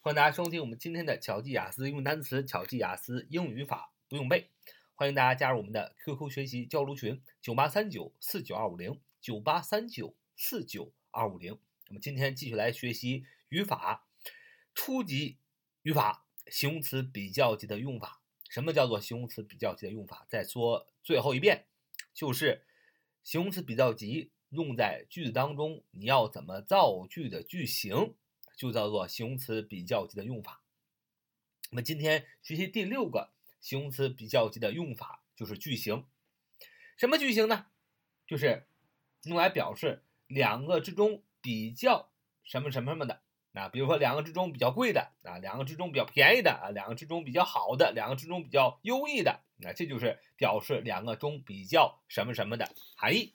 欢迎大家收听我们今天的巧记雅思用单词、巧记雅思英语语法不用背。欢迎大家加入我们的 QQ 学习交流群：九八三九四九二五零九八三九四九二五零。那么今天继续来学习语法，初级语法形容词比较级的用法。什么叫做形容词比较级的用法？再说最后一遍，就是形容词比较级用在句子当中，你要怎么造句的句型，就叫做形容词比较级的用法。那么今天学习第六个形容词比较级的用法，就是句型。什么句型呢？就是用来表示两个之中比较什么什么什么的。啊，比如说两个之中比较贵的啊，两个之中比较便宜的啊，两个之中比较好的，两个之中比较优异的，那这就是表示两个中比较什么什么的含义。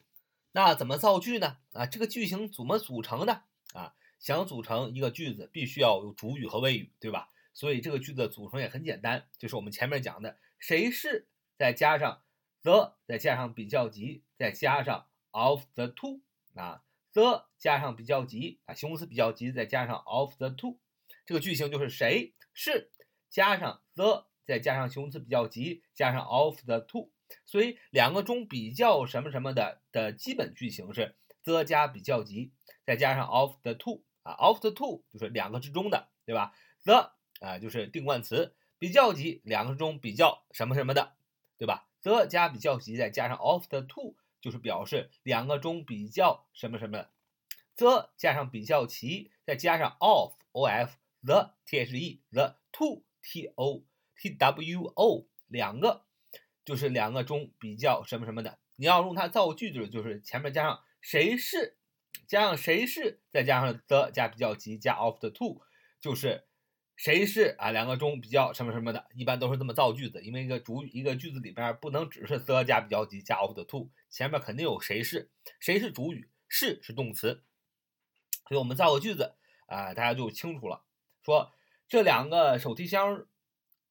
那怎么造句呢？啊，这个句型怎么组成的？啊，想组成一个句子，必须要有主语和谓语，对吧？所以这个句子组成也很简单，就是我们前面讲的，谁是再加上 the，再加上比较级，再加上 of the two 啊。the 加上比较级啊，形容词比较级再加上 of the two，这个句型就是谁是加上 the 再加上形容词比较级加上 of the two，所以两个中比较什么什么的的基本句型是 the 加比较级再加上 of the two 啊，of the two 就是两个之中的，对吧？the 啊就是定冠词，比较级两个中比较什么什么的，对吧？the 加比较级再加上 of the two。就是表示两个中比较什么什么的，the 加上比较级，再加上 of o f the t h e the two t o t w o 两个，就是两个中比较什么什么的。你要用它造句子，就是前面加上谁是，加上谁是，再加上 the 加比较级加 of the two，就是。谁是啊？两个中比较什么什么的，一般都是这么造句子。因为一个主语一个句子里边不能只是 the 加比较级加 of the two，前面肯定有谁是，谁是主语，是是动词。所以我们造个句子啊，大家就清楚了。说这两个手提箱，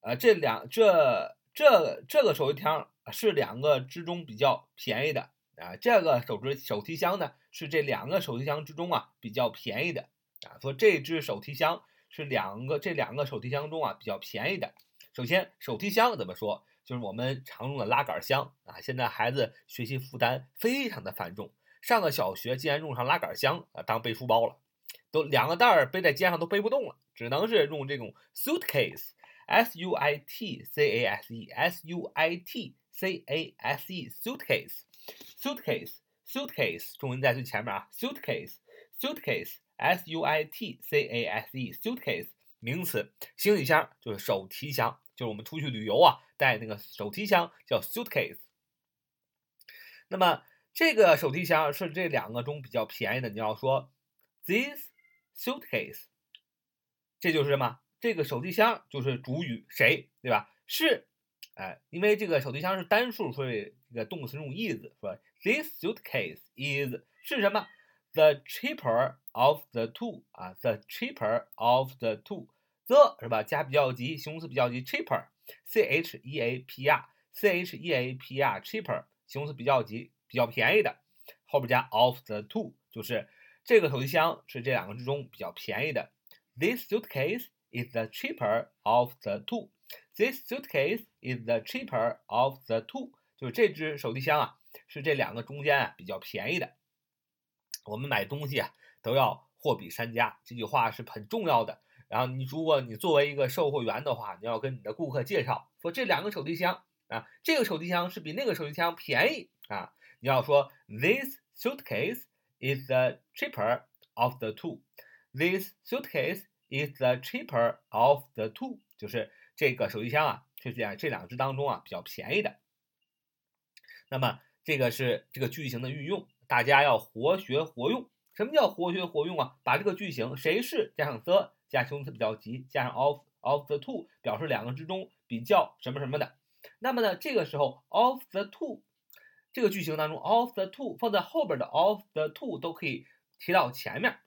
呃，这两这这这个手提箱是两个之中比较便宜的啊。这个手提手提箱呢是这两个手提箱之中啊比较便宜的啊。说这只手提箱。是两个，这两个手提箱中啊比较便宜的。首先，手提箱怎么说？就是我们常用的拉杆箱啊。现在孩子学习负担非常的繁重，上个小学竟然用上拉杆箱啊当背书包了，都两个袋儿背在肩上都背不动了，只能是用这种 suitcase，s u i t c a s e，s u i t c a s e，suitcase e，suitcase，suitcase，suitcase，重音在最前面啊，suitcase，suitcase。s u i t c a s e suitcase 名词，行李箱就是手提箱，就是我们出去旅游啊带那个手提箱叫 suitcase。那么这个手提箱是这两个中比较便宜的，你要说 this suitcase，这就是什么？这个手提箱就是主语谁，对吧？是，哎，因为这个手提箱是单数，所以这个动词用 is 说 this suitcase is 是什么？The cheaper of the two 啊，the cheaper of the two，the 是吧？加比较级，形容词比较级，cheaper，c h e a p r，c h e a p r，cheaper，形容词比较级，比较便宜的，后边加 of the two，就是这个手提箱是这两个之中比较便宜的。This suitcase is the cheaper of the two. This suitcase is the cheaper of the two，就是这只手提箱啊，是这两个中间啊比较便宜的。我们买东西啊，都要货比三家，这句话是很重要的。然后你如果你作为一个售货员的话，你要跟你的顾客介绍说这两个手提箱啊，这个手提箱是比那个手提箱便宜啊。你要说 This suitcase is the cheaper of the two. This suitcase is the cheaper of the two. 就是这个手机箱啊，是这这两只当中啊比较便宜的。那么这个是这个句型的运用。大家要活学活用。什么叫活学活用啊？把这个句型谁是加上 the 加形容词比较级加上 of of the two 表示两个之中比较什么什么的。那么呢，这个时候 of the two 这个句型当中 of the two 放在后边的 of the two 都可以提到前面。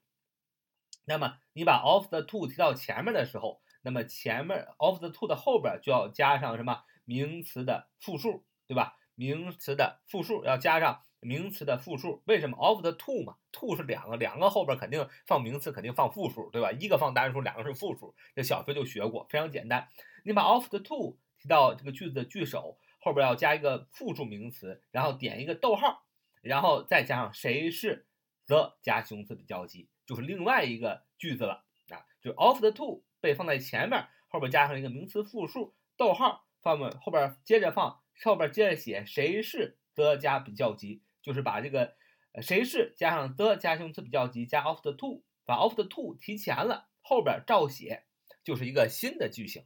那么你把 of the two 提到前面的时候，那么前面 of the two 的后边就要加上什么名词的复数，对吧？名词的复数要加上。名词的复数。为什么 of the two 嘛？two 是两个，两个后边肯定放名词，肯定放复数，对吧？一个放单数，两个是复数。这小学就学过，非常简单。你把 of the two 提到这个句子的句首，后边要加一个复数名词，然后点一个逗号，然后再加上谁是 the 加形容词比较级，就是另外一个句子了啊。就 of the two 被放在前面，后边加上一个名词复数，逗号放面后边接着放，后边接着写谁是 the 加比较级，就是把这个谁是加上 the 加形容词比较级加 of the to，把 of the to 提前了，后边照写，就是一个新的句型。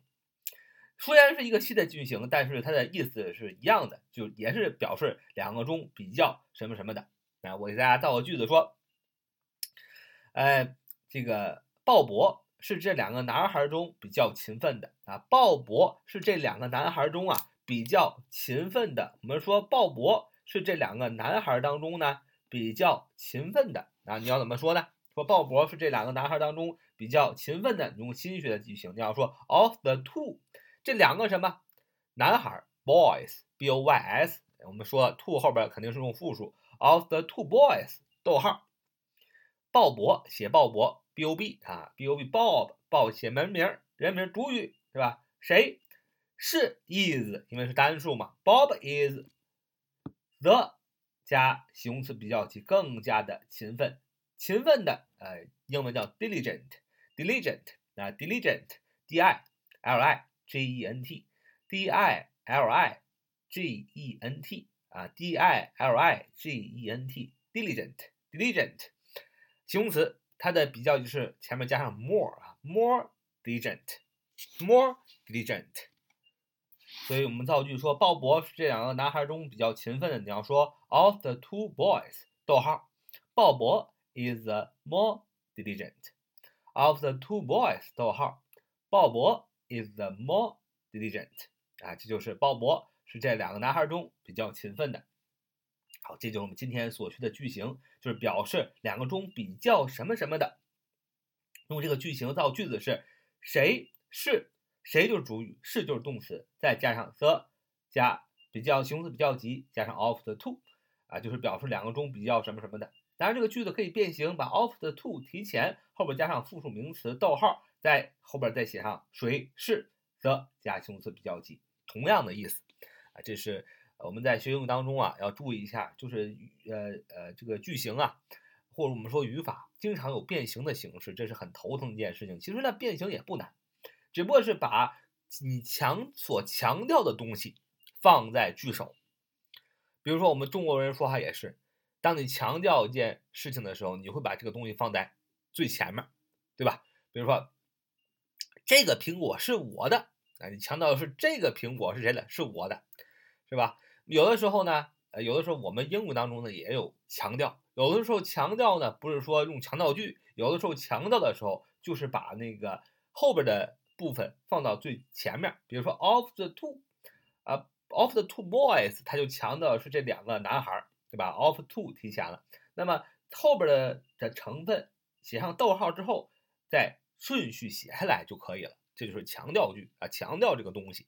虽然是一个新的句型，但是它的意思是一样的，就也是表示两个中比较什么什么的。啊，我给大家造个句子说，呃，这个鲍勃是这两个男孩中比较勤奋的啊。鲍勃是这两个男孩中啊比较勤奋的。我们说鲍勃是这两个男孩当中呢比较勤奋的啊。你要怎么说呢？说鲍勃是这两个男孩当中比较勤奋的，你用心学的句型，你要说 of the two。这两个什么男孩，boys，b o y s，我们说 two 后边肯定是用复数，of the two boys，逗号，鲍勃写鲍勃，b o b 啊，Bob Bob，鲍写门名，人名，主语是吧？谁是 is，因为是单数嘛，bob is the 加形容词比较级，更加的勤奋，勤奋的，呃，英文叫 diligent，diligent 啊，diligent，d i l i。G E N T D I L I G E N T 啊，D I L I G E N T diligent diligent 形容词，它的比较就是前面加上 more 啊，more diligent more diligent。所以我们造句说鲍勃是这两个男孩中比较勤奋的。你要说 of the two boys，逗号，鲍勃 is the more diligent of the two boys，逗号，鲍勃。is the more diligent 啊，这就是鲍勃是这两个男孩中比较勤奋的。好，这就是我们今天所学的句型，就是表示两个中比较什么什么的。用这个句型造句子是谁是谁就是主语，是就是动词，再加上 the 加比较形容词比较级，加上 of the two 啊，就是表示两个中比较什么什么的。当然，这个句子可以变形，把 of the two 提前，后边加上复数名词，逗号。在后边再写上谁是 the 加形容词比较级，同样的意思啊，这是我们在学英语当中啊要注意一下，就是呃呃这个句型啊，或者我们说语法经常有变形的形式，这是很头疼一件事情。其实呢变形也不难，只不过是把你强所强调的东西放在句首。比如说我们中国人说话也是，当你强调一件事情的时候，你会把这个东西放在最前面，对吧？比如说。这个苹果是我的啊！你强调的是这个苹果是谁的？是我的，是吧？有的时候呢，呃，有的时候我们英语当中呢也有强调，有的时候强调呢不是说用强调句，有的时候强调的时候就是把那个后边的部分放到最前面。比如说 of the two，啊，of the two boys，它就强调是这两个男孩，对吧？of two 提前了，那么后边的的成分写上逗号之后再。顺序写下来就可以了，这就是强调句啊，强调这个东西，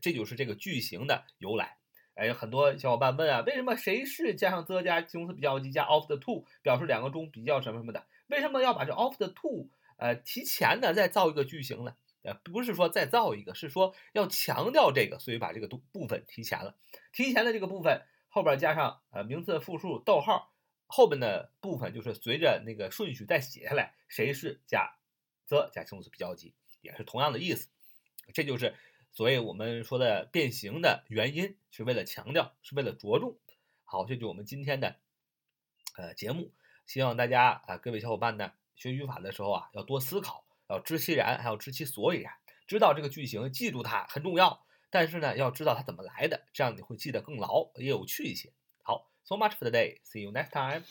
这就是这个句型的由来。哎，很多小伙伴问啊，为什么谁是加上 the 加形容词比较级加 of the two 表示两个中比较什么什么的？为什么要把这 of the two 呃提前的再造一个句型呢？呃，不是说再造一个，是说要强调这个，所以把这个部部分提前了。提前的这个部分后边加上呃名词的复数逗号，后边的部分就是随着那个顺序再写下来，谁是加。the 加形容词比较级也是同样的意思，这就是所以我们说的变形的原因，是为了强调，是为了着重。好，这就我们今天的呃节目，希望大家啊各位小伙伴呢学语法的时候啊要多思考，要知其然，还要知其所以然，知道这个句型，记住它很重要。但是呢，要知道它怎么来的，这样你会记得更牢，也有趣一些。好，so much for the day，see you next time。